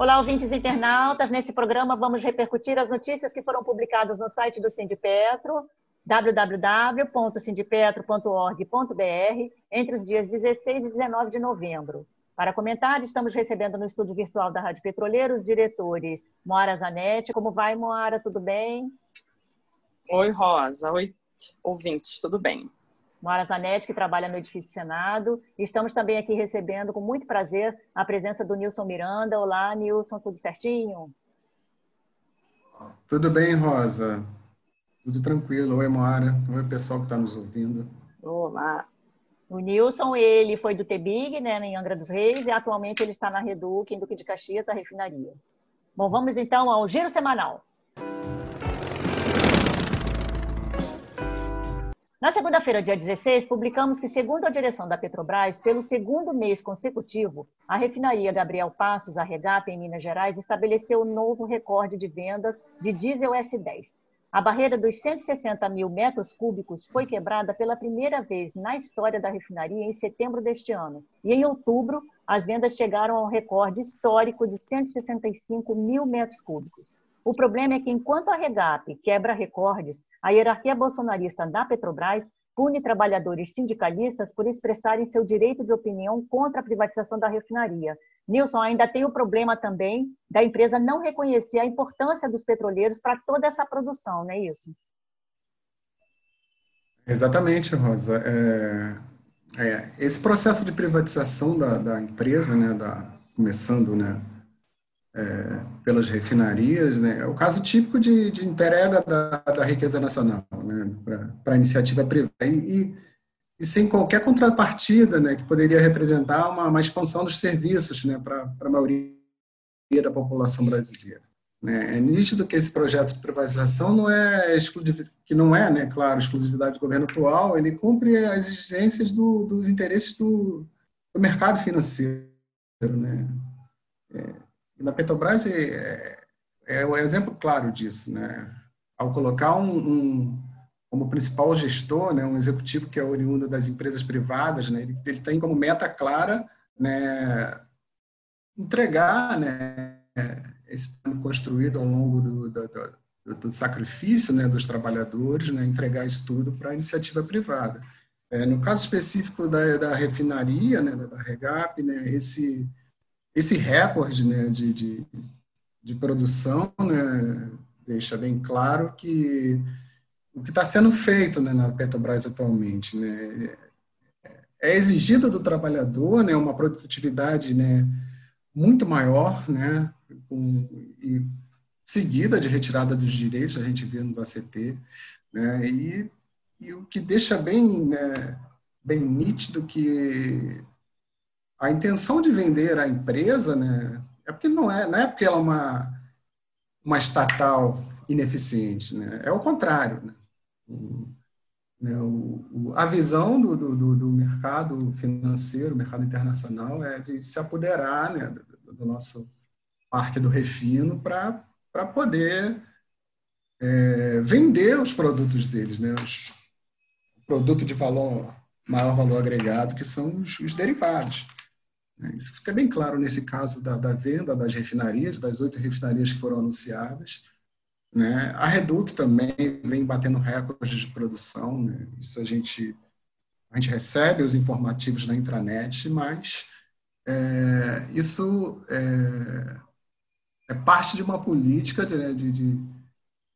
Olá, ouvintes internautas. Nesse programa vamos repercutir as notícias que foram publicadas no site do Sindipetro, www.sindipetro.org.br, entre os dias 16 e 19 de novembro. Para comentar, estamos recebendo no estúdio virtual da Rádio Petroleiro os diretores Moara Zanetti. Como vai, Moara? Tudo bem? Oi, Rosa. Oi, ouvintes. Tudo bem? Moara Zanetti, que trabalha no Edifício Senado. Estamos também aqui recebendo, com muito prazer, a presença do Nilson Miranda. Olá, Nilson, tudo certinho? Tudo bem, Rosa. Tudo tranquilo. Oi, Moara. Oi, pessoal que está nos ouvindo. Olá. O Nilson, ele foi do TEBIG, né, em Angra dos Reis, e atualmente ele está na Reduc, em Duque de Caxias, a refinaria. Bom, vamos então ao giro semanal. Na segunda-feira, dia 16, publicamos que, segundo a direção da Petrobras, pelo segundo mês consecutivo, a refinaria Gabriel Passos, a Regap, em Minas Gerais, estabeleceu um novo recorde de vendas de diesel S10. A barreira dos 160 mil metros cúbicos foi quebrada pela primeira vez na história da refinaria em setembro deste ano. E em outubro, as vendas chegaram ao recorde histórico de 165 mil metros cúbicos. O problema é que, enquanto a Regap quebra recordes, a hierarquia bolsonarista da Petrobras pune trabalhadores sindicalistas por expressarem seu direito de opinião contra a privatização da refinaria. Nilson, ainda tem o problema também da empresa não reconhecer a importância dos petroleiros para toda essa produção, não é isso? Exatamente, Rosa. É, é, esse processo de privatização da, da empresa, né, da, começando né, é, pelas refinarias, né, é o caso típico de, de entrega da, da riqueza nacional né, para a iniciativa privada e, e, sem qualquer contrapartida né, que poderia representar uma, uma expansão dos serviços né, para a maioria da população brasileira. Né. É nítido que esse projeto de privatização não é que não é, né, claro, exclusividade do governo atual, ele cumpre as exigências do, dos interesses do, do mercado financeiro, né? É, e na Petrobras é, é um exemplo claro disso, né? Ao colocar um, um, como principal gestor, né, um executivo que é oriundo das empresas privadas, né, ele, ele tem como meta clara, né, entregar, né, esse plano construído ao longo do, do, do, do sacrifício, né, dos trabalhadores, né, entregar isso tudo para a iniciativa privada. É, no caso específico da, da refinaria, né, da Regap, né, esse esse recorde né, de, de, de produção né, deixa bem claro que o que está sendo feito né, na Petrobras atualmente né, é exigido do trabalhador né, uma produtividade né, muito maior, né, com, e seguida de retirada dos direitos, a gente vê nos ACT, né, e, e o que deixa bem, né, bem nítido que a intenção de vender a empresa, né, é porque não é, não é porque ela é uma, uma estatal ineficiente, né, é o contrário. Né? O, né, o, a visão do, do, do, mercado financeiro, mercado internacional, é de se apoderar né, do, do nosso parque do refino para poder é, vender os produtos deles, né, os produto de valor maior valor agregado, que são os, os derivados. Né? Isso fica bem claro nesse caso da, da venda das refinarias, das oito refinarias que foram anunciadas. Né? A Reduc também vem batendo recordes de produção. Né? Isso a gente, a gente recebe os informativos na intranet, mas é, isso é, é, parte de uma política de, de, de,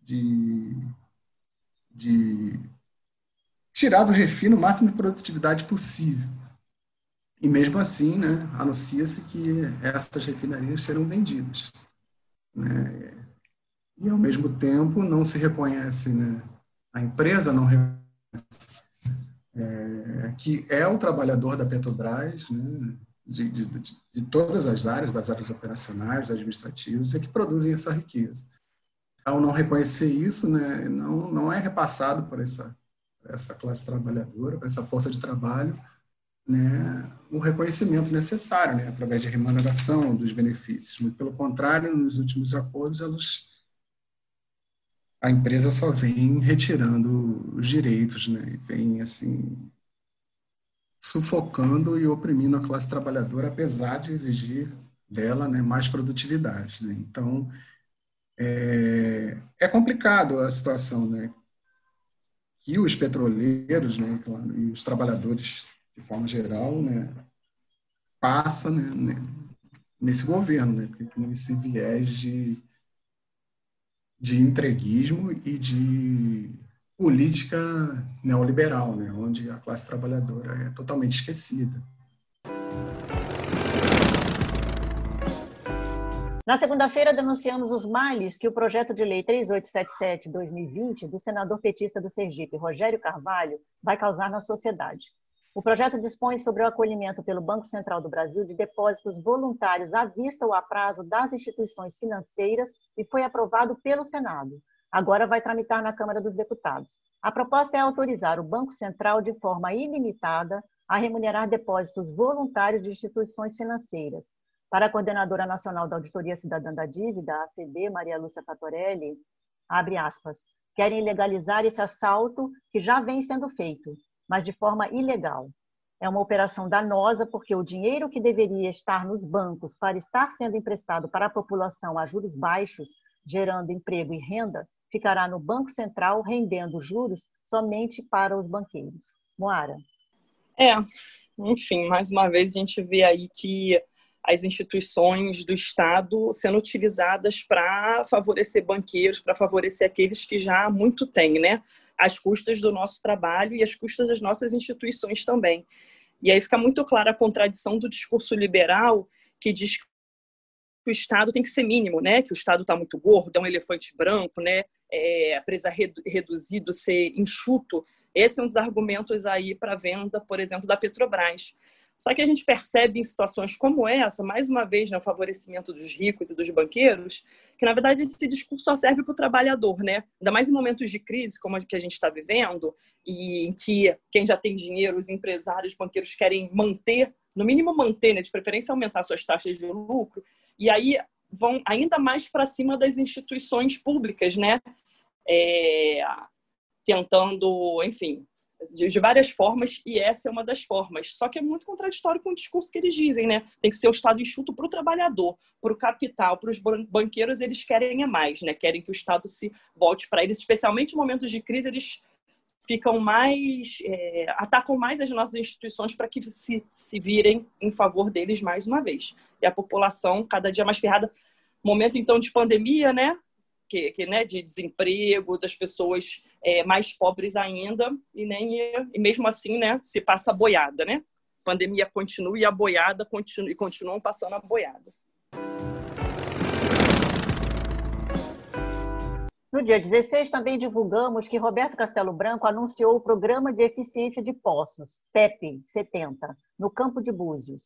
de, de tirar do refino o máximo de produtividade possível. E mesmo assim, né, anuncia-se que essas refinarias serão vendidas. Né? E, ao mesmo tempo, não se reconhece, né, a empresa não reconhece é, que é o trabalhador da Petrobras, né, de, de, de, todas as áreas, das áreas operacionais, administrativas, é que produzem essa riqueza. ao não reconhecer isso, né, não, não é repassado por essa, essa classe trabalhadora, por essa força de trabalho, né, o reconhecimento necessário, né, através de remuneração dos benefícios. Muito pelo contrário, nos últimos acordos, elas, a empresa só vem retirando os direitos, né, vem assim sufocando e oprimindo a classe trabalhadora, apesar de exigir dela né, mais produtividade. Né? Então, é, é, complicado a situação, né? Os petroleiros, né, e os trabalhadores de forma geral, né, passa né, né, nesse governo, né, nesse viés de, de entreguismo e de política neoliberal, né, onde a classe trabalhadora é totalmente esquecida. Na segunda-feira, denunciamos os males que o projeto de lei 3877-2020 do senador petista do Sergipe, Rogério Carvalho, vai causar na sociedade. O projeto dispõe sobre o acolhimento pelo Banco Central do Brasil de depósitos voluntários à vista ou a prazo das instituições financeiras e foi aprovado pelo Senado. Agora vai tramitar na Câmara dos Deputados. A proposta é autorizar o Banco Central de forma ilimitada a remunerar depósitos voluntários de instituições financeiras. Para a Coordenadora Nacional da Auditoria Cidadã da Dívida, a ACD, Maria Lúcia Fatorelli, abre aspas, querem legalizar esse assalto que já vem sendo feito mas de forma ilegal. É uma operação danosa porque o dinheiro que deveria estar nos bancos para estar sendo emprestado para a população a juros baixos, gerando emprego e renda, ficará no Banco Central rendendo juros somente para os banqueiros. Moara. É, enfim, mais uma vez a gente vê aí que as instituições do Estado sendo utilizadas para favorecer banqueiros, para favorecer aqueles que já muito têm, né? Às custas do nosso trabalho e às custas das nossas instituições também. E aí fica muito clara a contradição do discurso liberal que diz que o Estado tem que ser mínimo, né? Que o Estado está muito gordo, é um elefante branco, né? É, presa reduzido, ser enxuto. Esse é um dos argumentos aí para venda, por exemplo, da Petrobras. Só que a gente percebe em situações como essa, mais uma vez, no né, favorecimento dos ricos e dos banqueiros, que na verdade esse discurso só serve para o trabalhador, né? Ainda mais em momentos de crise como a que a gente está vivendo, e em que quem já tem dinheiro, os empresários, os banqueiros querem manter, no mínimo manter, né? de preferência aumentar suas taxas de lucro, e aí vão ainda mais para cima das instituições públicas, né? É, tentando, enfim, de, várias formas, e essa é uma das formas. Só que é muito contraditório com o discurso que eles dizem, né? Tem que ser o Estado enxuto para o trabalhador, para o capital, para os banqueiros, eles querem é mais, né? Querem que o Estado se volte para eles, especialmente em momentos de crise, eles ficam mais é, atacam mais as nossas instituições para que se, se virem em favor deles mais uma vez e a população cada dia mais ferrada momento então de pandemia né que, que né de desemprego das pessoas é, mais pobres ainda e nem e mesmo assim né se passa a boiada né? A pandemia continua e a boiada continua e continuam passando a boiada. No dia 16, também divulgamos que Roberto Castelo Branco anunciou o Programa de Eficiência de Poços, PEP 70, no Campo de Búzios.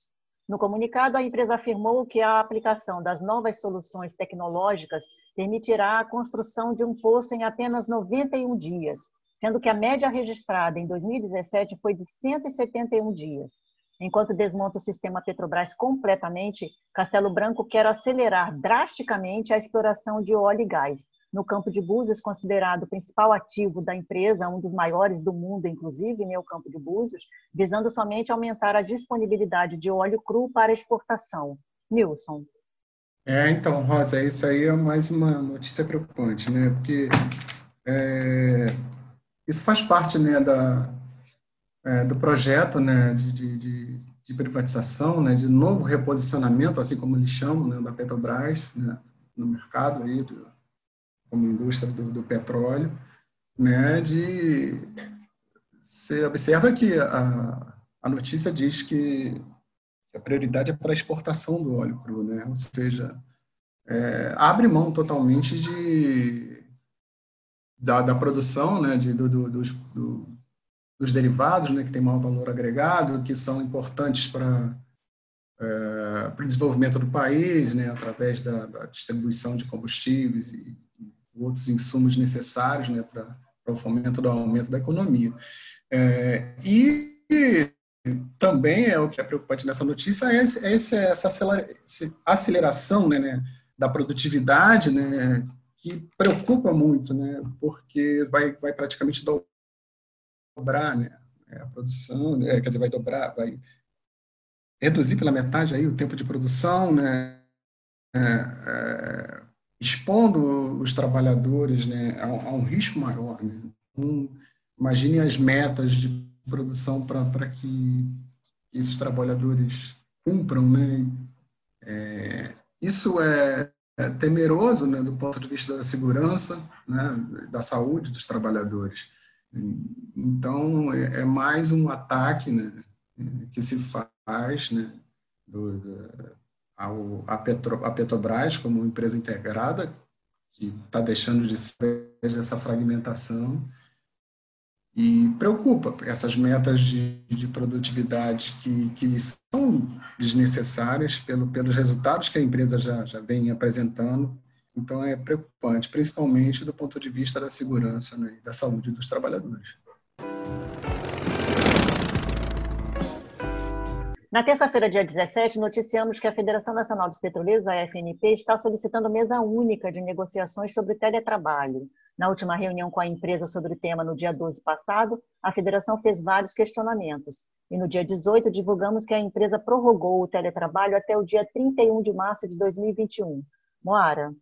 No comunicado, a empresa afirmou que a aplicação das novas soluções tecnológicas permitirá a construção de um poço em apenas 91 dias, sendo que a média registrada em 2017 foi de 171 dias. Enquanto desmonta o sistema Petrobras completamente, Castelo Branco quer acelerar drasticamente a exploração de óleo e gás. No campo de Búzios, considerado o principal ativo da empresa, um dos maiores do mundo, inclusive, né, o campo de Búzios, visando somente aumentar a disponibilidade de óleo cru para exportação. Nilson. É, então, Rosa, isso aí é mais uma notícia preocupante, né? Porque é, isso faz parte, né, da, é, do projeto, né, de, de, de, privatização, né, de novo reposicionamento, assim como eles chamam, né, da Petrobras, né, no mercado aí, do, como indústria do, do petróleo, né, de você observa que a, a notícia diz que a prioridade é para a exportação do óleo cru, né? ou seja, é, abre mão totalmente de, da, da produção né? de, do, do, dos, do, dos derivados, né? que tem maior valor agregado, que são importantes para, é, para o desenvolvimento do país, né? através da, da distribuição de combustíveis e, outros insumos necessários né, para o fomento do aumento da economia. É, e também é o que é preocupante nessa notícia é, esse, é essa aceleração né, né, da produtividade, né, que preocupa muito, né, porque vai, vai praticamente dobrar né, a produção, né, quer dizer, vai dobrar, vai reduzir pela metade aí o tempo de produção, né, é, é, expondo os trabalhadores né, a, a um risco maior. Né? Um, imagine as metas de produção para que esses trabalhadores cumpram. Né? É, isso é, é, temeroso né, do ponto de vista da segurança, né, da saúde dos trabalhadores. Então, é, é mais um ataque né, que se faz né, do, do, ao, a, Petro, a Petrobras como empresa integrada, que está deixando de ser essa fragmentação, e preocupa essas metas de, de produtividade que, que são desnecessárias pelo, pelos resultados que a empresa já, já vem apresentando. Então, é preocupante, principalmente do ponto de vista da segurança né, e da saúde dos trabalhadores. Na terça-feira, dia 17, noticiamos que a Federação Nacional dos Petroleiros, a FNP, está solicitando mesa única de negociações sobre teletrabalho. Na última reunião com a empresa sobre o tema, no dia 12 passado, a federação fez vários questionamentos. E no dia 18, divulgamos que a empresa prorrogou o teletrabalho até o dia 31 de março de 2021. Moara.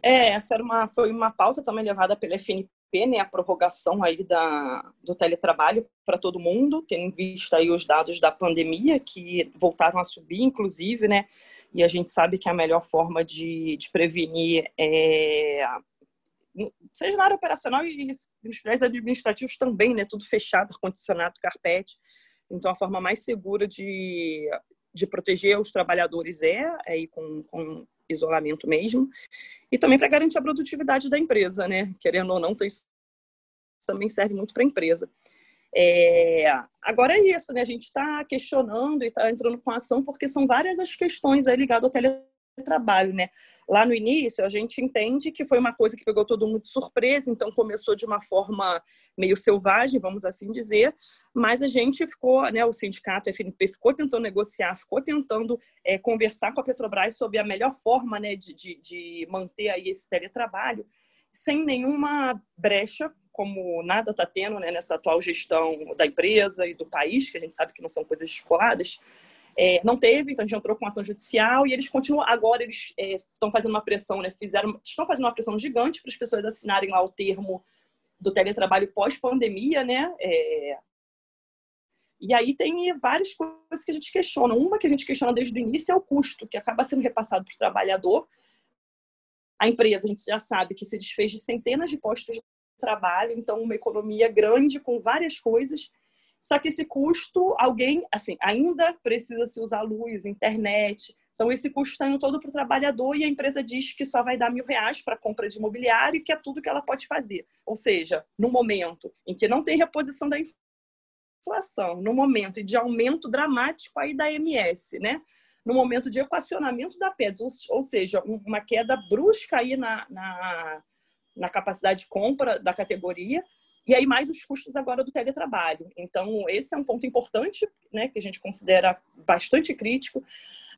É, essa era uma, foi uma pauta também levada pela FNP né, a prorrogação aí da, do teletrabalho para todo mundo, tendo em vista aí os dados da pandemia, que voltaram a subir, inclusive, né? E a gente sabe que a melhor forma de, de prevenir é seja na área operacional e nos prédios administrativos também, né? Tudo fechado, ar-condicionado, carpete. Então, a forma mais segura de, de proteger os trabalhadores é, é com, com isolamento mesmo, e também para garantir a produtividade da empresa, né? Querendo ou não, então isso também serve muito para a empresa. É, agora é isso, né? A gente está questionando e está entrando com ação porque são várias as questões aí ligadas ao teletrabalho, né? Lá no início, a gente entende que foi uma coisa que pegou todo mundo de surpresa, então começou de uma forma meio selvagem, vamos assim dizer, mas a gente ficou, né, o sindicato FNP ficou tentando negociar, ficou tentando é, conversar com a Petrobras sobre a melhor forma né, de, de, de manter aí esse teletrabalho, sem nenhuma brecha, como nada está tendo né, nessa atual gestão da empresa e do país, que a gente sabe que não são coisas descoladas, é, não teve, então a gente entrou com ação judicial e eles continuam. Agora eles estão é, fazendo uma pressão, né? Fizeram, estão fazendo uma pressão gigante para as pessoas assinarem lá o termo do teletrabalho pós-pandemia, né? É, e aí tem várias coisas que a gente questiona. Uma que a gente questiona desde o início é o custo, que acaba sendo repassado para o trabalhador. A empresa, a gente já sabe que se desfez de centenas de postos de trabalho, então uma economia grande com várias coisas só que esse custo, alguém, assim, ainda precisa se usar luz, internet. Então, esse custo está indo todo para o trabalhador e a empresa diz que só vai dar mil reais para compra de imobiliário que é tudo que ela pode fazer. Ou seja, no momento em que não tem reposição da inflação, no momento de aumento dramático aí da MS, né? no momento de equacionamento da PEDS, ou, ou seja, uma queda brusca aí na, na, na capacidade de compra da categoria, e aí, mais os custos agora do teletrabalho. Então, esse é um ponto importante, né, que a gente considera bastante crítico.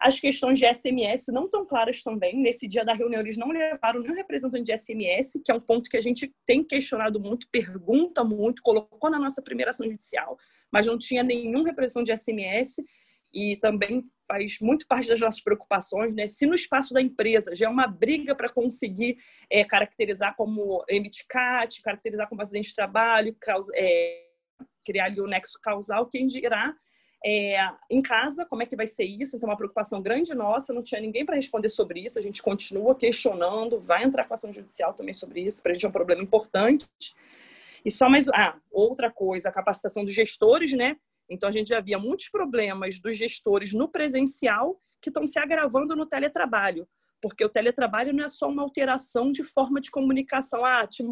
As questões de SMS não tão claras também. Nesse dia da reunião, eles não levaram nenhum representante de SMS, que é um ponto que a gente tem questionado muito, pergunta muito, colocou na nossa primeira ação judicial, mas não tinha nenhum representante de SMS e também faz muito parte das nossas preocupações, né? Se no espaço da empresa já é uma briga para conseguir é, caracterizar como MTCAT, caracterizar como acidente de trabalho, causa, é, criar ali o nexo causal, quem dirá é, em casa, como é que vai ser isso? Então, é uma preocupação grande nossa, não tinha ninguém para responder sobre isso, a gente continua questionando, vai entrar com ação judicial também sobre isso, para a gente é um problema importante. E só mais, ah, outra coisa, a capacitação dos gestores, né? Então, a gente já via muitos problemas dos gestores no presencial que estão se agravando no teletrabalho. porque o teletrabalho não é só uma alteração de forma de comunicação. Ah, te,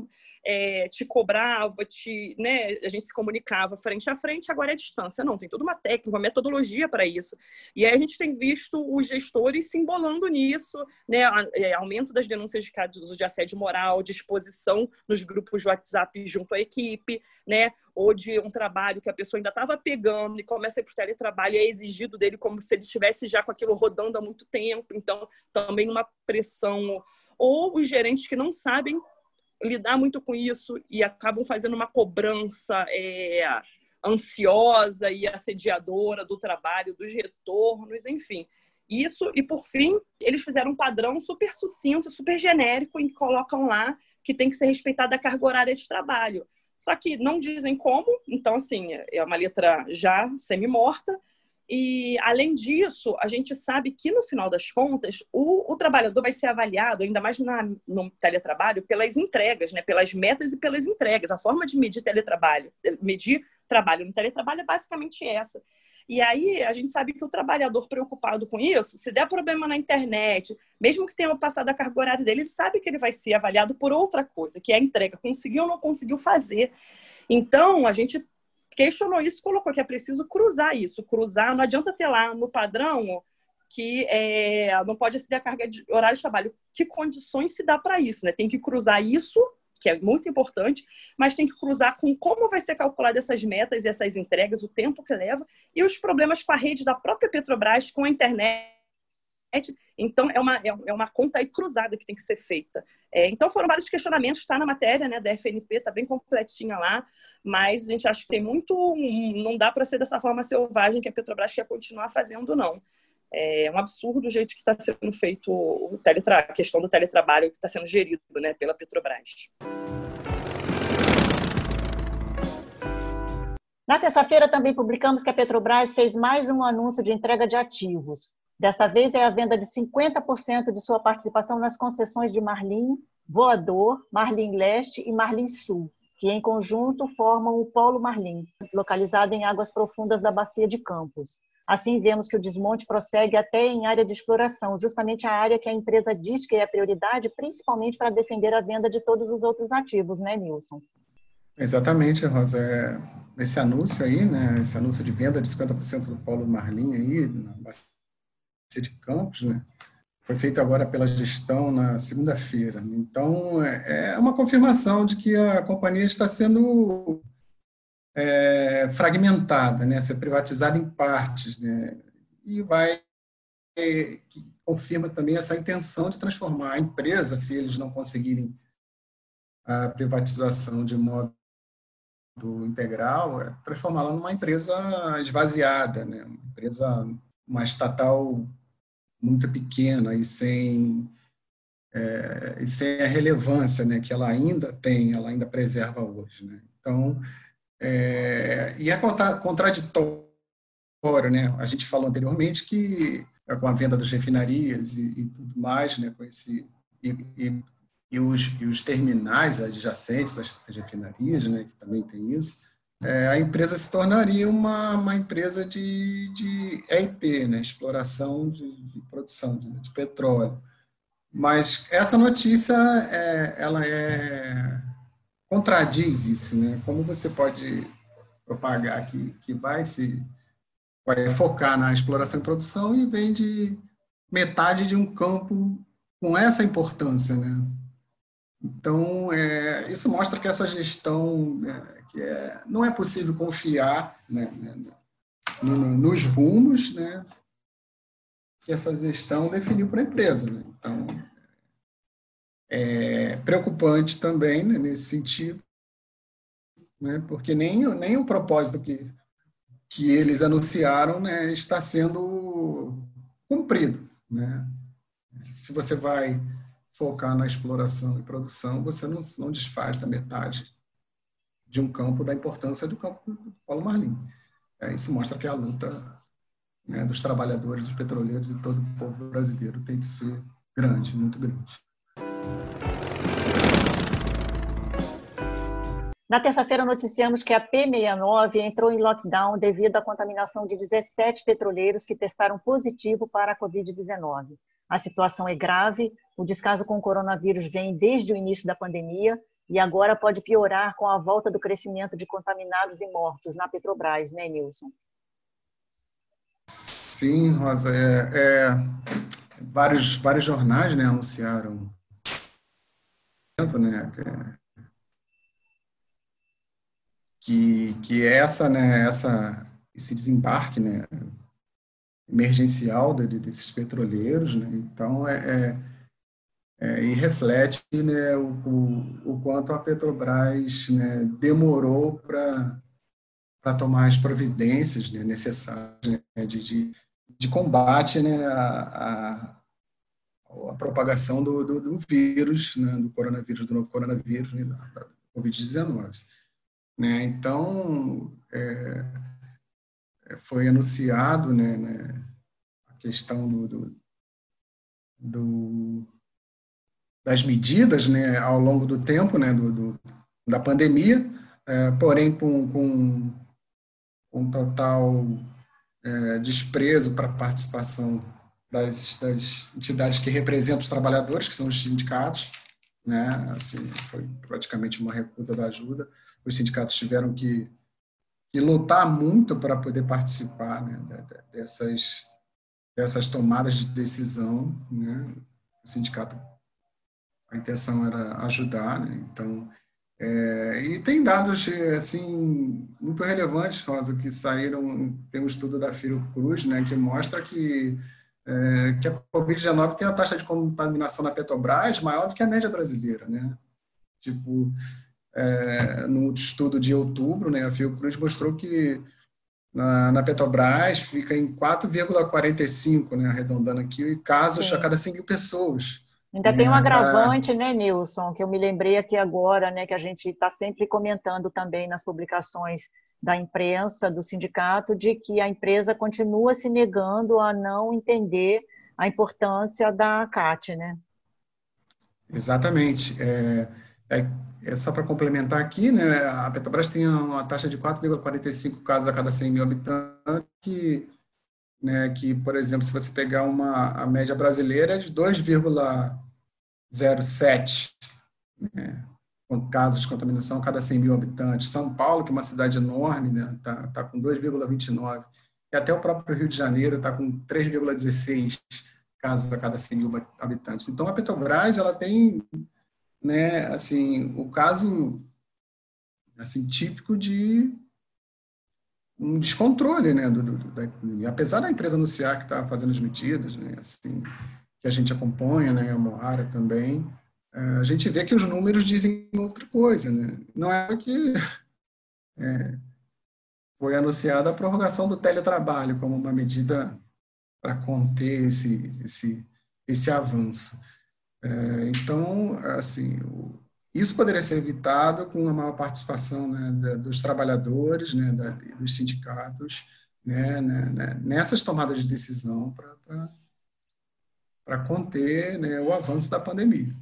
é, te cobrava, te, né, a gente se comunicava frente a frente, agora é distância. Não, tem toda uma técnica, uma metodologia para isso. E aí a gente tem visto os gestores se embolando nisso, né, é, aumento das denúncias de casos de assédio moral, disposição nos grupos de WhatsApp junto à equipe, né, ou de um trabalho que a pessoa ainda estava pegando e começa a ir para o teletrabalho e é exigido dele como se ele estivesse já com aquilo rodando há muito tempo. Então, também uma pressão. Ou os gerentes que não sabem lidar muito com isso e acabam fazendo uma cobrança é, ansiosa e assediadora do trabalho, dos retornos, enfim. Isso, e por fim, eles fizeram um padrão super sucinto, super genérico, e colocam lá que tem que ser respeitada a carga horária de trabalho. Só que não dizem como, então, assim, é uma letra já semi-morta, e, além disso, a gente sabe que, no final das contas, o, o trabalhador vai ser avaliado, ainda mais na, no teletrabalho, pelas entregas, né? pelas metas e pelas entregas. A forma de medir teletrabalho, medir trabalho no teletrabalho é basicamente essa. E aí a gente sabe que o trabalhador preocupado com isso, se der problema na internet, mesmo que tenha passado a carga horária dele, ele sabe que ele vai ser avaliado por outra coisa, que é a entrega. Conseguiu ou não conseguiu fazer. Então, a gente questionou isso, colocou que é preciso cruzar isso. Cruzar, não adianta ter lá no padrão que é, não pode exceder a carga de horário de trabalho. Que condições se dá para isso? Né? Tem que cruzar isso, que é muito importante, mas tem que cruzar com como vai ser calculada essas metas e essas entregas, o tempo que leva, e os problemas com a rede da própria Petrobras, com a internet então, é uma, é, é uma conta aí cruzada que tem que ser feita. É, então, foram vários questionamentos, está na matéria né, da FNP, está bem completinha lá, mas a gente acha que tem muito. Não dá para ser dessa forma selvagem que a Petrobras quer continuar fazendo, não. É um absurdo o jeito que está sendo feito o teletra... a questão do teletrabalho que está sendo gerido né, pela Petrobras. Na terça-feira também publicamos que a Petrobras fez mais um anúncio de entrega de ativos. Desta vez é a venda de 50% de sua participação nas concessões de Marlim, Voador, Marlim Leste e Marlim Sul, que em conjunto formam o Polo Marlim, localizado em águas profundas da Bacia de Campos. Assim, vemos que o desmonte prossegue até em área de exploração, justamente a área que a empresa diz que é a prioridade, principalmente para defender a venda de todos os outros ativos, né, Nilson? Exatamente, Rosa. É, esse anúncio aí, né, esse anúncio de venda de 50% do Polo Marlim aí, na Bacia de Campos, né? Foi feito agora pela gestão na segunda-feira. Então, é, é uma confirmação de que a companhia está sendo é, fragmentada, né? Ser privatizada em partes, né? E vai é, confirma também essa intenção de transformar a empresa, se eles não conseguirem a privatização de modo integral, é transformá-la numa empresa esvaziada, né? uma empresa, uma estatal muito pequena e sem é, e sem a relevância né, que ela ainda tem, ela ainda preserva hoje. Né? Então, é, e é contraditório, né? A gente falou anteriormente que com a venda das refinarias e, e tudo mais, né, com esse e, e, e, os, e os terminais adjacentes às refinarias, né, que também tem isso, é, a empresa se tornaria uma, uma empresa de, de EIP, né, exploração de, de produção de, de, petróleo. Mas essa notícia, é, ela é contradiz isso, né? Como você pode propagar que, que vai se vai focar na exploração e produção e vende metade de um campo com essa importância, né? Então, é, isso mostra que essa gestão, é, que é, não é possível confiar né, né, nos rumos né, que essa gestão definiu para a empresa. Né? Então, é preocupante também né, nesse sentido, né, porque nem, nem o propósito que, que eles anunciaram né, está sendo cumprido. Né? Se você vai focar na exploração e produção, você não, não desfaz da metade de um campo da importância do campo do Paulo Marlim. É, isso mostra que a luta né, dos trabalhadores, dos petroleiros e todo o povo brasileiro tem que ser grande, muito grande. Na terça-feira, noticiamos que a P69 entrou em lockdown devido à contaminação de 17 petroleiros que testaram positivo para a Covid-19. A situação é grave, o descaso com o coronavírus vem desde o início da pandemia e agora pode piorar com a volta do crescimento de contaminados e mortos na Petrobras, né, Nilson? Sim, Rosa. É, é, vários, vários jornais né, anunciaram né, que, que essa, né, essa, esse desembarque né, emergencial desses petroleiros, né, então é, é é, e reflete né, o, o, o, quanto a Petrobras né, demorou para tomar as providências né, necessárias né, de, de, de, combate né, a, a, a propagação do, do, do vírus, né, do coronavírus, do novo coronavírus, né, da Covid-19. Né? Então, é, foi anunciado né, né, a questão do, do, do das medidas né, ao longo do tempo né, do, do da pandemia, é, porém com, com, com total é, desprezo para a participação das, das, entidades que representam os trabalhadores, que são os sindicatos, né? Assim, foi praticamente uma recusa da ajuda. Os sindicatos tiveram que, que lutar muito para poder participar né, dessas, dessas tomadas de decisão. Né? O sindicato a intenção era ajudar, né? então é, e tem dados assim muito relevantes, Rosa, que saíram tem um estudo da Fiocruz, né, que mostra que é, que a Covid-19 tem uma taxa de contaminação na Petrobras maior do que a média brasileira, né? Tipo, é, no estudo de outubro, né, a Fiocruz mostrou que na, na Petrobras fica em 4,45, né, arredondando aqui, casos Sim. a cada 100 mil pessoas. Ainda tem um agravante, né, Nilson, que eu me lembrei aqui agora, né, que a gente está sempre comentando também nas publicações da imprensa, do sindicato, de que a empresa continua se negando a não entender a importância da CAT, né? Exatamente. É, é, é só para complementar aqui, né, a Petrobras tem uma taxa de 4,45 casos a cada 100 mil habitantes, que, né, que, por exemplo, se você pegar uma, a média brasileira é de 2, 0,7 né, casos de contaminação a cada 100 mil habitantes. São Paulo, que é uma cidade enorme, está né, tá com 2,29. E até o próprio Rio de Janeiro está com 3,16 casos a cada 100 mil habitantes. Então, a Petrobras ela tem né, assim, o caso assim, típico de um descontrole, né, do, do, da, apesar da empresa anunciar que está fazendo as medidas, né, assim, que a gente acompanha, né, a Moara também, é, a gente vê que os números dizem outra coisa, né? Não é que é, foi anunciada a prorrogação do teletrabalho como uma medida para conter esse, esse, esse avanço. É, então, assim, isso poderia ser evitado com uma maior participação né, dos trabalhadores, né, da, dos sindicatos, né, né, né nessas tomadas de decisão para para conter né, o avanço da pandemia.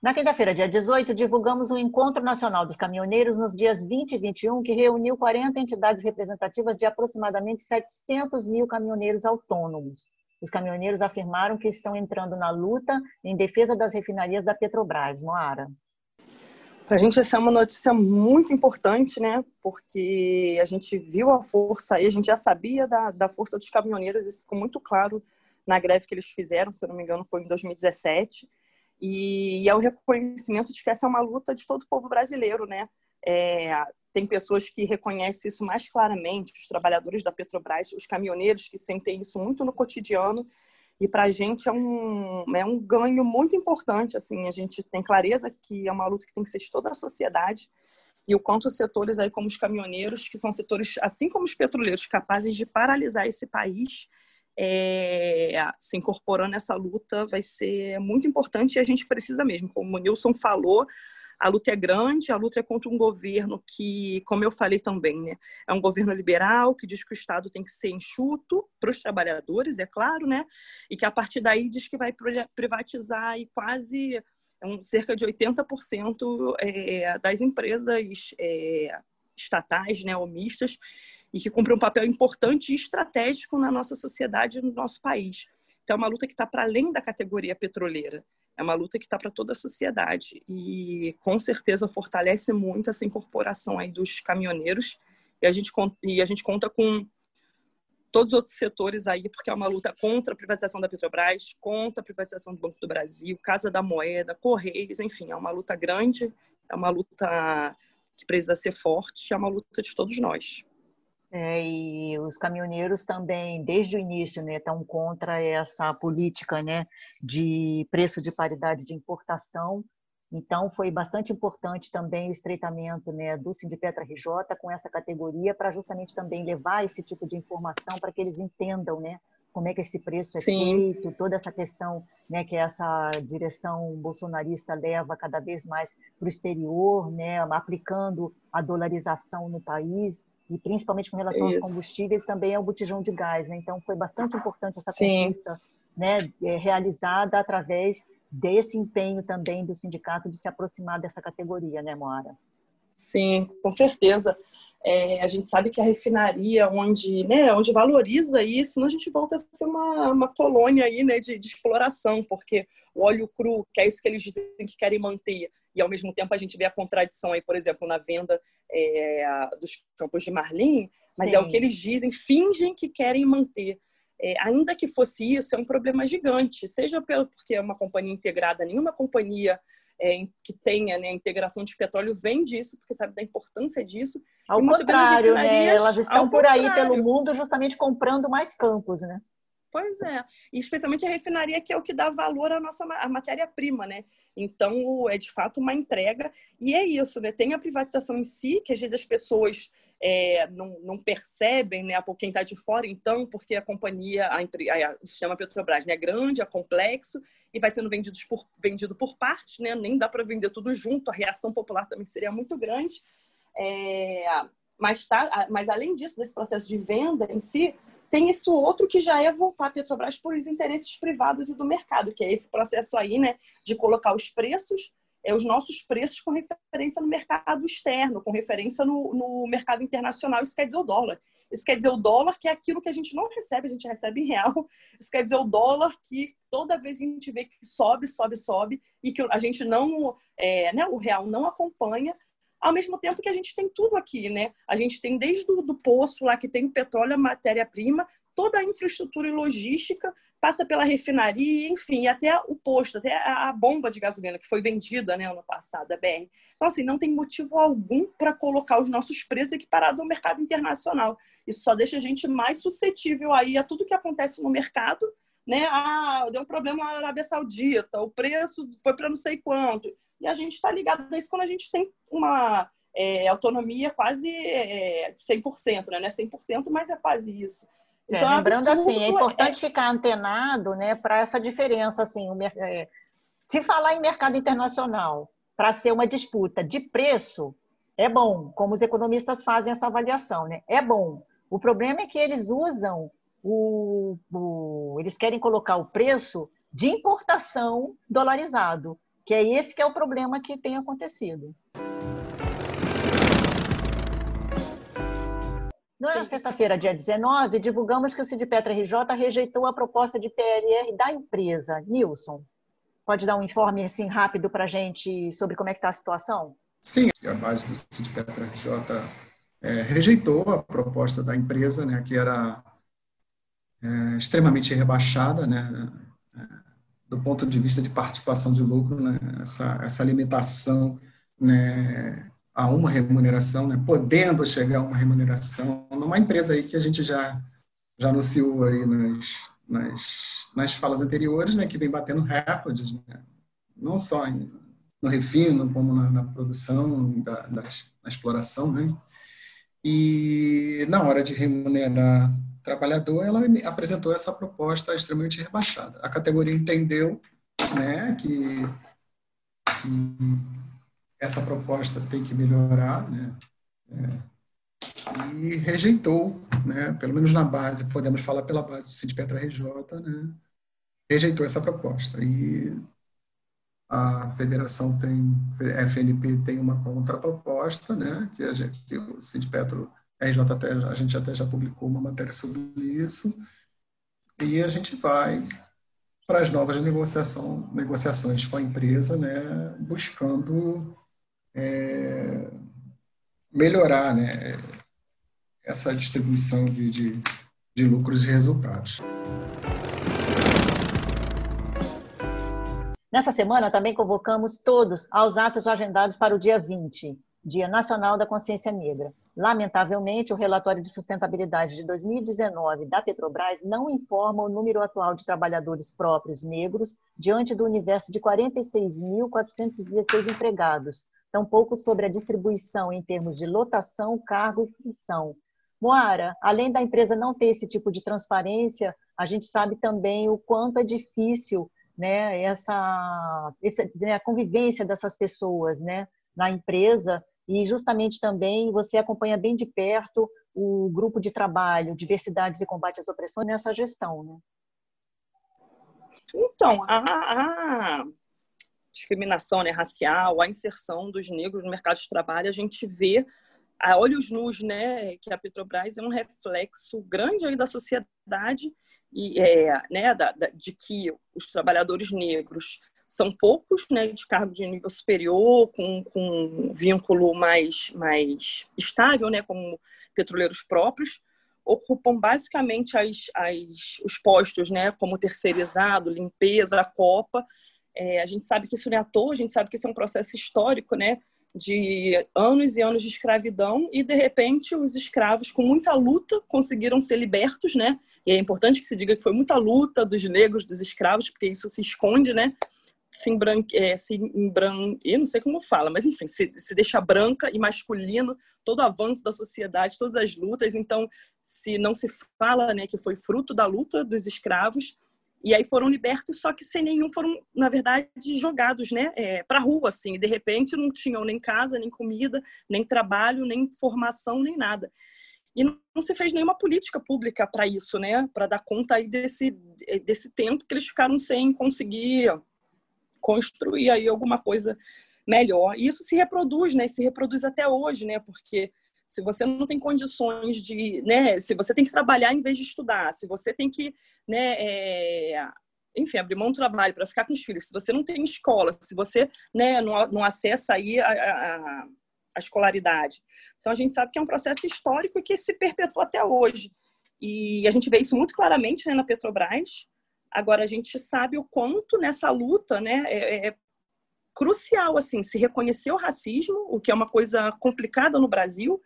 Na quinta-feira, dia 18, divulgamos o Encontro Nacional dos Caminhoneiros nos dias 20 e 21, que reuniu 40 entidades representativas de aproximadamente 700 mil caminhoneiros autônomos. Os caminhoneiros afirmaram que estão entrando na luta em defesa das refinarias da Petrobras, Moara. Para a gente essa é uma notícia muito importante, né? Porque a gente viu a força aí, a gente já sabia da, da força dos caminhoneiros, isso ficou muito claro na greve que eles fizeram, se eu não me engano, foi em 2017. E, e é o reconhecimento de que essa é uma luta de todo o povo brasileiro, né? É, tem pessoas que reconhecem isso mais claramente, os trabalhadores da Petrobras, os caminhoneiros que sentem isso muito no cotidiano e para a gente é um, é um ganho muito importante. Assim, a gente tem clareza que é uma luta que tem que ser de toda a sociedade e o quanto setores aí, como os caminhoneiros, que são setores, assim como os petroleiros, capazes de paralisar esse país, é, se incorporando nessa luta, vai ser muito importante e a gente precisa mesmo. Como o Nilson falou, a luta é grande, a luta é contra um governo que, como eu falei também, né, é um governo liberal que diz que o Estado tem que ser enxuto para os trabalhadores, é claro, né, e que a partir daí diz que vai privatizar e quase é um, cerca de 80% é, das empresas é, estatais, né, ou mistas, e que cumpre um papel importante e estratégico na nossa sociedade e no nosso país. Então, é uma luta que está para além da categoria petroleira. É uma luta que está para toda a sociedade e, com certeza, fortalece muito essa incorporação aí dos caminhoneiros. E a gente, e a gente conta com todos os outros setores aí, porque é uma luta contra a privatização da Petrobras, contra a privatização do Banco do Brasil, Casa da Moeda, Correios, enfim, é uma luta grande, é uma luta que precisa ser forte, é uma luta de todos nós. É, e os caminhoneiros também, desde o início, né, estão contra essa política né, de preço de paridade de importação. Então, foi bastante importante também o estreitamento né, do Sindipetra RJ com essa categoria, para justamente também levar esse tipo de informação para que eles entendam né, como é que esse preço é Sim. feito, toda essa questão né, que essa direção bolsonarista leva cada vez mais para o exterior, né, aplicando a dolarização no país e principalmente com relação Isso. aos combustíveis, também é o botijão de gás. Né? Então, foi bastante importante essa conquista né, é, realizada através desse empenho também do sindicato de se aproximar dessa categoria, né, Moara? Sim, com certeza. É, a gente sabe que a refinaria, onde, né, onde valoriza isso, senão a gente volta a ser uma, uma colônia aí, né, de, de, exploração, porque o óleo cru, que é isso que eles dizem que querem manter, e ao mesmo tempo a gente vê a contradição aí, por exemplo, na venda é, dos campos de Marlim, mas Sim. é o que eles dizem, fingem que querem manter. É, ainda que fosse isso, é um problema gigante, seja pelo, porque é uma companhia integrada, nenhuma companhia é, que tenha né, integração de petróleo vem disso, porque sabe da importância disso. Ao contrário, né? elas estão por aí pelo mundo justamente comprando mais campos, né? Pois é, e especialmente a refinaria que é o que dá valor à nossa matéria-prima, né? Então, é de fato uma entrega, e é isso, né? Tem a privatização em si, que às vezes as pessoas é, não, não, percebem, né, quem está de fora, então, porque a companhia, a, a, o sistema Petrobras né, é grande, é complexo e vai sendo vendido por, vendido por partes, né, nem dá para vender tudo junto, a reação popular também seria muito grande. É, mas, tá, mas, além disso, desse processo de venda em si, tem esse outro que já é voltar a Petrobras por os interesses privados e do mercado, que é esse processo aí, né, de colocar os preços é, os nossos preços com referência no mercado externo, com referência no, no mercado internacional. Isso quer dizer o dólar. Isso quer dizer o dólar, que é aquilo que a gente não recebe, a gente recebe em real. Isso quer dizer o dólar que toda vez que a gente vê que sobe, sobe, sobe, e que a gente não, é, né, o real não acompanha, ao mesmo tempo que a gente tem tudo aqui, né? A gente tem desde o do poço lá que tem o petróleo, a matéria-prima, toda a infraestrutura e logística passa pela refinaria, enfim, até o posto, até a bomba de gasolina que foi vendida né, ano passado, a BR. Então, assim, não tem motivo algum para colocar os nossos preços equiparados ao mercado internacional. Isso só deixa a gente mais suscetível aí a tudo que acontece no mercado, né? Ah, deu um problema na Arábia Saudita, o preço foi para não sei quanto. E a gente está ligado a isso quando a gente tem uma é, autonomia quase é, 100%, né? Não é 100%, mas é quase isso. É, então, é, lembrando assim, é importante é... ficar antenado, né, para essa diferença assim, o, é, se falar em mercado internacional para ser uma disputa de preço, é bom, como os economistas fazem essa avaliação, né? É bom. O problema é que eles usam o, o eles querem colocar o preço de importação dolarizado, que é esse que é o problema que tem acontecido. Na sexta-feira, dia 19, divulgamos que o Sindipetra RJ rejeitou a proposta de PLR da empresa. Nilson, pode dar um informe assim rápido para a gente sobre como é que está a situação? Sim, a base do Sindipetra RJ é, rejeitou a proposta da empresa, né, que era é, extremamente rebaixada, né, é, do ponto de vista de participação de lucro, né, essa, essa limitação né, a uma remuneração, né, podendo chegar a uma remuneração, numa empresa aí que a gente já, já anunciou aí nas, nas, nas falas anteriores, né, que vem batendo recordes, né, não só em, no refino, como na, na produção, da, da, na exploração, né, e na hora de remunerar trabalhador, ela apresentou essa proposta extremamente rebaixada. A categoria entendeu né, que, que essa proposta tem que melhorar, né? É, e rejeitou, né? Pelo menos na base, podemos falar pela base do Sindipetra RJ, né? Rejeitou essa proposta e a federação tem, a FNP tem uma contraproposta, né? Que, a gente, que o Sindipetro RJ até, a gente até já publicou uma matéria sobre isso. E a gente vai para as novas negociação, negociações com a empresa, né, buscando é, melhorar né, essa distribuição de, de, de lucros e resultados. Nessa semana, também convocamos todos aos atos agendados para o dia 20, Dia Nacional da Consciência Negra. Lamentavelmente, o relatório de sustentabilidade de 2019 da Petrobras não informa o número atual de trabalhadores próprios negros diante do universo de 46.416 empregados, tampouco sobre a distribuição em termos de lotação, cargo e função. Moara, além da empresa não ter esse tipo de transparência, a gente sabe também o quanto é difícil né, essa, essa né, a convivência dessas pessoas né, na empresa e justamente também você acompanha bem de perto o grupo de trabalho Diversidades e Combate às Opressões nessa gestão, né? Então, a, a discriminação né, racial, a inserção dos negros no mercado de trabalho, a gente vê a olhos nus, né, que a Petrobras é um reflexo grande aí da sociedade e é, né, da, da, de que os trabalhadores negros são poucos, né, de cargo de nível superior, com, com vínculo mais, mais estável, né, como petroleiros próprios, ocupam basicamente as, as, os postos, né, como terceirizado, limpeza, copa. É, a gente sabe que isso não é à toa, a gente sabe que isso é um processo histórico, né, de anos e anos de escravidão e de repente os escravos com muita luta conseguiram ser libertos, né? E é importante que se diga que foi muita luta dos negros, dos escravos, porque isso se esconde, né? Se, embranque, é, se embran... eu não sei como fala, mas enfim, se, se deixa branca e masculino todo o avanço da sociedade, todas as lutas. Então, se não se fala, né, que foi fruto da luta dos escravos, e aí foram libertos, só que sem nenhum foram, na verdade, jogados, né, é, para rua, assim. De repente não tinham nem casa, nem comida, nem trabalho, nem formação, nem nada. E não se fez nenhuma política pública para isso, né, para dar conta aí desse desse tempo que eles ficaram sem conseguir construir aí alguma coisa melhor. E isso se reproduz, né, se reproduz até hoje, né, porque se você não tem condições de, né, se você tem que trabalhar em vez de estudar, se você tem que, né, é, enfim, abrir mão do trabalho para ficar com os filhos, se você não tem escola, se você, né, não, não acessa aí a, a, a escolaridade. Então a gente sabe que é um processo histórico que se perpetua até hoje. E a gente vê isso muito claramente né, na Petrobras. Agora a gente sabe o quanto nessa luta, né, é, é crucial assim se reconhecer o racismo, o que é uma coisa complicada no Brasil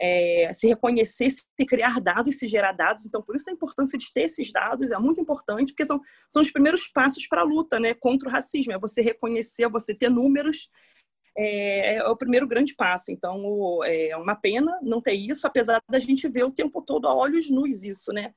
é, se reconhecer, se criar dados, se gerar dados. Então, por isso a importância de ter esses dados é muito importante, porque são, são os primeiros passos para a luta né, contra o racismo. É você reconhecer, é você ter números, é, é, o primeiro grande passo. Então, é uma pena não ter isso, apesar da gente ver o tempo todo a olhos nus isso, né?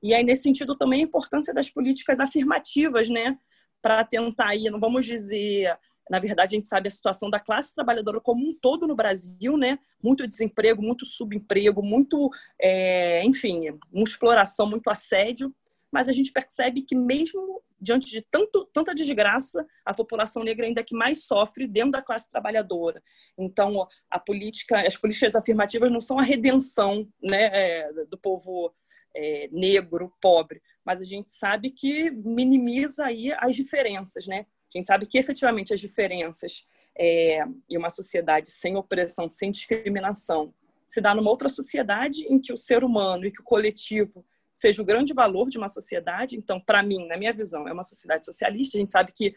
E aí, nesse sentido, também a importância das políticas afirmativas, né? Para tentar aí, não vamos dizer na verdade, a gente sabe a situação da classe trabalhadora como um todo no Brasil, né? Muito desemprego, muito subemprego, muito, é, enfim, exploração, muito assédio. Mas a gente percebe que mesmo diante de tanto, tanta desgraça, a população negra ainda é que mais sofre dentro da classe trabalhadora. Então, a política, as políticas afirmativas não são a redenção, né, é, do povo é, negro, pobre, mas a gente sabe que minimiza aí as diferenças, né? Gente sabe que efetivamente as diferenças é, em uma sociedade sem opressão, sem discriminação, se dá numa outra sociedade em que o ser humano e que o coletivo seja o grande valor de uma sociedade. Então, para mim, na minha visão, é uma sociedade socialista. A gente sabe que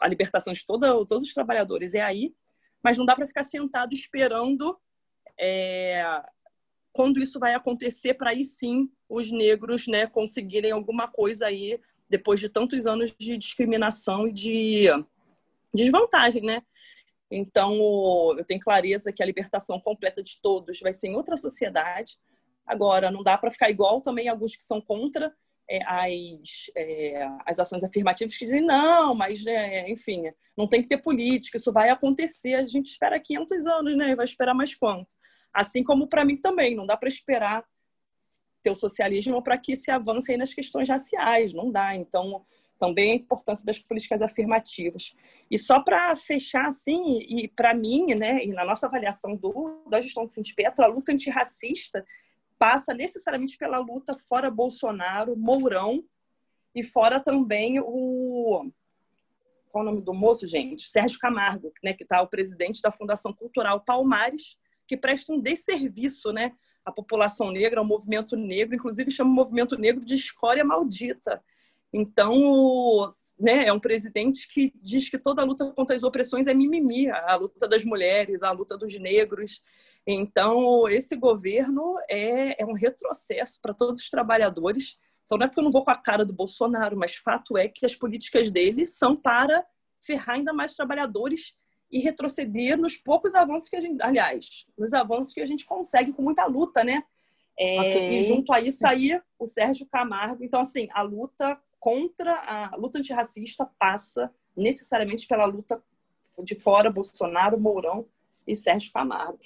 a libertação de toda, todos os trabalhadores é aí, mas não dá para ficar sentado esperando é, quando isso vai acontecer para aí sim os negros né, conseguirem alguma coisa aí depois de tantos anos de discriminação e de desvantagem, né? Então, eu tenho clareza que a libertação completa de todos vai ser em outra sociedade. Agora, não dá para ficar igual também alguns que são contra é, as, é, as ações afirmativas que dizem não, mas, é, enfim, não tem que ter política, isso vai acontecer. A gente espera 500 anos, né? Vai esperar mais quanto? Assim como para mim também, não dá para esperar ter o socialismo para que se avance aí nas questões raciais, não dá. Então, também a importância das políticas afirmativas. E só para fechar, assim, e para mim, né, e na nossa avaliação do, da gestão do Sindipetra, a luta antirracista passa necessariamente pela luta fora Bolsonaro, Mourão, e fora também o. Qual é o nome do moço, gente? Sérgio Camargo, né, que está o presidente da Fundação Cultural Palmares, que presta um desserviço né, à população negra, ao movimento negro, inclusive chama o movimento negro de escória maldita então, né, é um presidente que diz que toda a luta contra as opressões é mimimi, a luta das mulheres, a luta dos negros. Então, esse governo é, é um retrocesso para todos os trabalhadores. Então, não é porque eu não vou com a cara do Bolsonaro, mas fato é que as políticas dele são para ferrar ainda mais os trabalhadores e retroceder nos poucos avanços que a gente, aliás, nos avanços que a gente consegue com muita luta, né? É, okay. E junto a isso aí, o Sérgio Camargo. Então, assim, a luta contra a luta antirracista passa necessariamente pela luta de fora Bolsonaro, Mourão e Sérgio Camargo.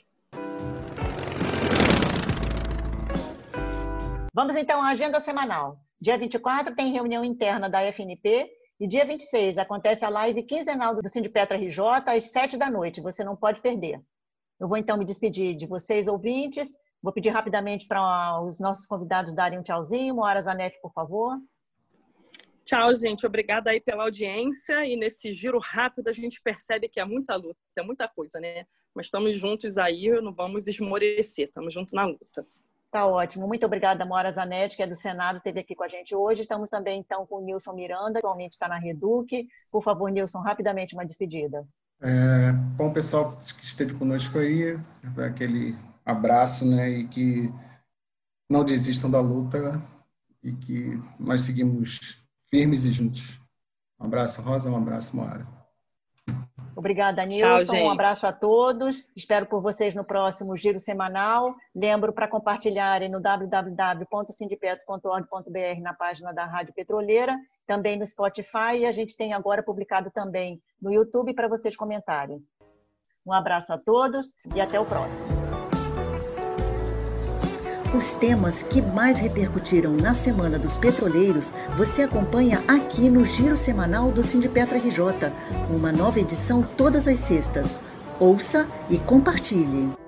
Vamos então à agenda semanal. Dia 24 tem reunião interna da FNP e dia 26 acontece a live quinzenal do Sindipetra RJ às 7 da noite. Você não pode perder. Eu vou então me despedir de vocês, ouvintes. Vou pedir rapidamente para os nossos convidados darem um tchauzinho. Moara Zanetti, por favor. Tchau, gente. Obrigada aí pela audiência. E nesse giro rápido a gente percebe que é muita luta, é muita coisa, né? Mas estamos juntos aí, não vamos esmorecer, estamos juntos na luta. Tá ótimo. Muito obrigada, Mora Zanetti, que é do Senado, esteve aqui com a gente hoje. Estamos também, então, com o Nilson Miranda, que atualmente está na Reduc. Por favor, Nilson, rapidamente uma despedida. É, bom, pessoal que esteve conosco aí, aquele abraço, né? E que não desistam da luta e que nós seguimos firmes e juntos. Um abraço, Rosa, um abraço, Moara. Obrigada, Nilson. Tchau, um abraço a todos. Espero por vocês no próximo Giro Semanal. Lembro para compartilharem no www.sindipetro.org.br na página da Rádio Petroleira, também no Spotify e a gente tem agora publicado também no YouTube para vocês comentarem. Um abraço a todos e até o próximo. Os temas que mais repercutiram na Semana dos Petroleiros você acompanha aqui no Giro Semanal do Sindipetra RJ, uma nova edição todas as sextas. Ouça e compartilhe.